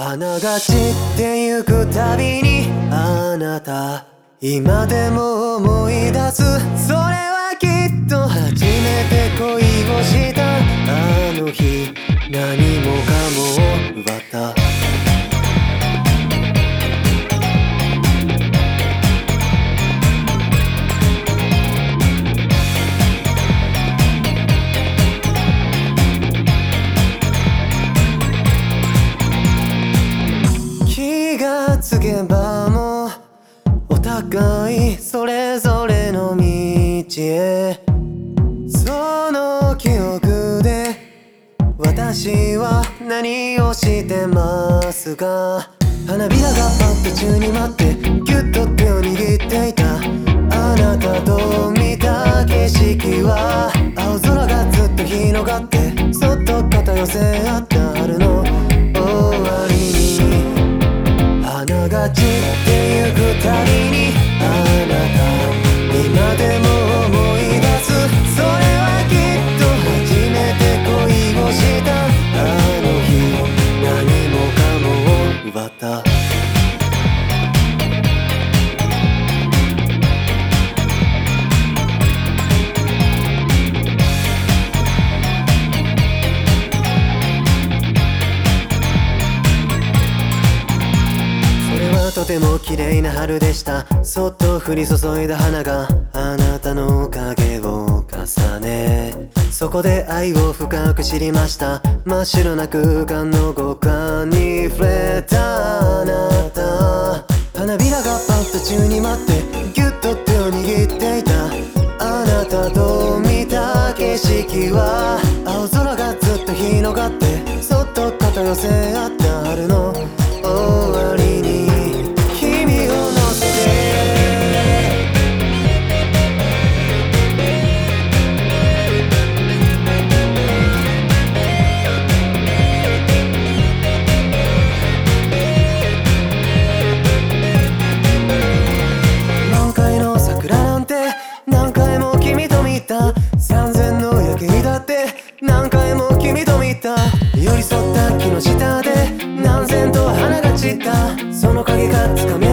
花が散ってゆくたびにあなた今でも思い出す。それはきっと初めて恋をした。あの日何もかもけばもお互いそれぞれの道へ。その記憶で私は何をしてますか？花びらがパッと宙に舞ってギュッと手を握っていた。あなたと見た景色は青空がずっと広がってそっと肩寄せ合った春の。今でもはとても綺麗な春でした。そっと降り注いだ花があなたの影を重ね。そこで愛を深く知りました。真っ白な空間の五感に触れた。あなた。花びらがパッと宙に舞ってギュッと手を握っていた。あなたと見た景色は青空がずっと広がって cut. Come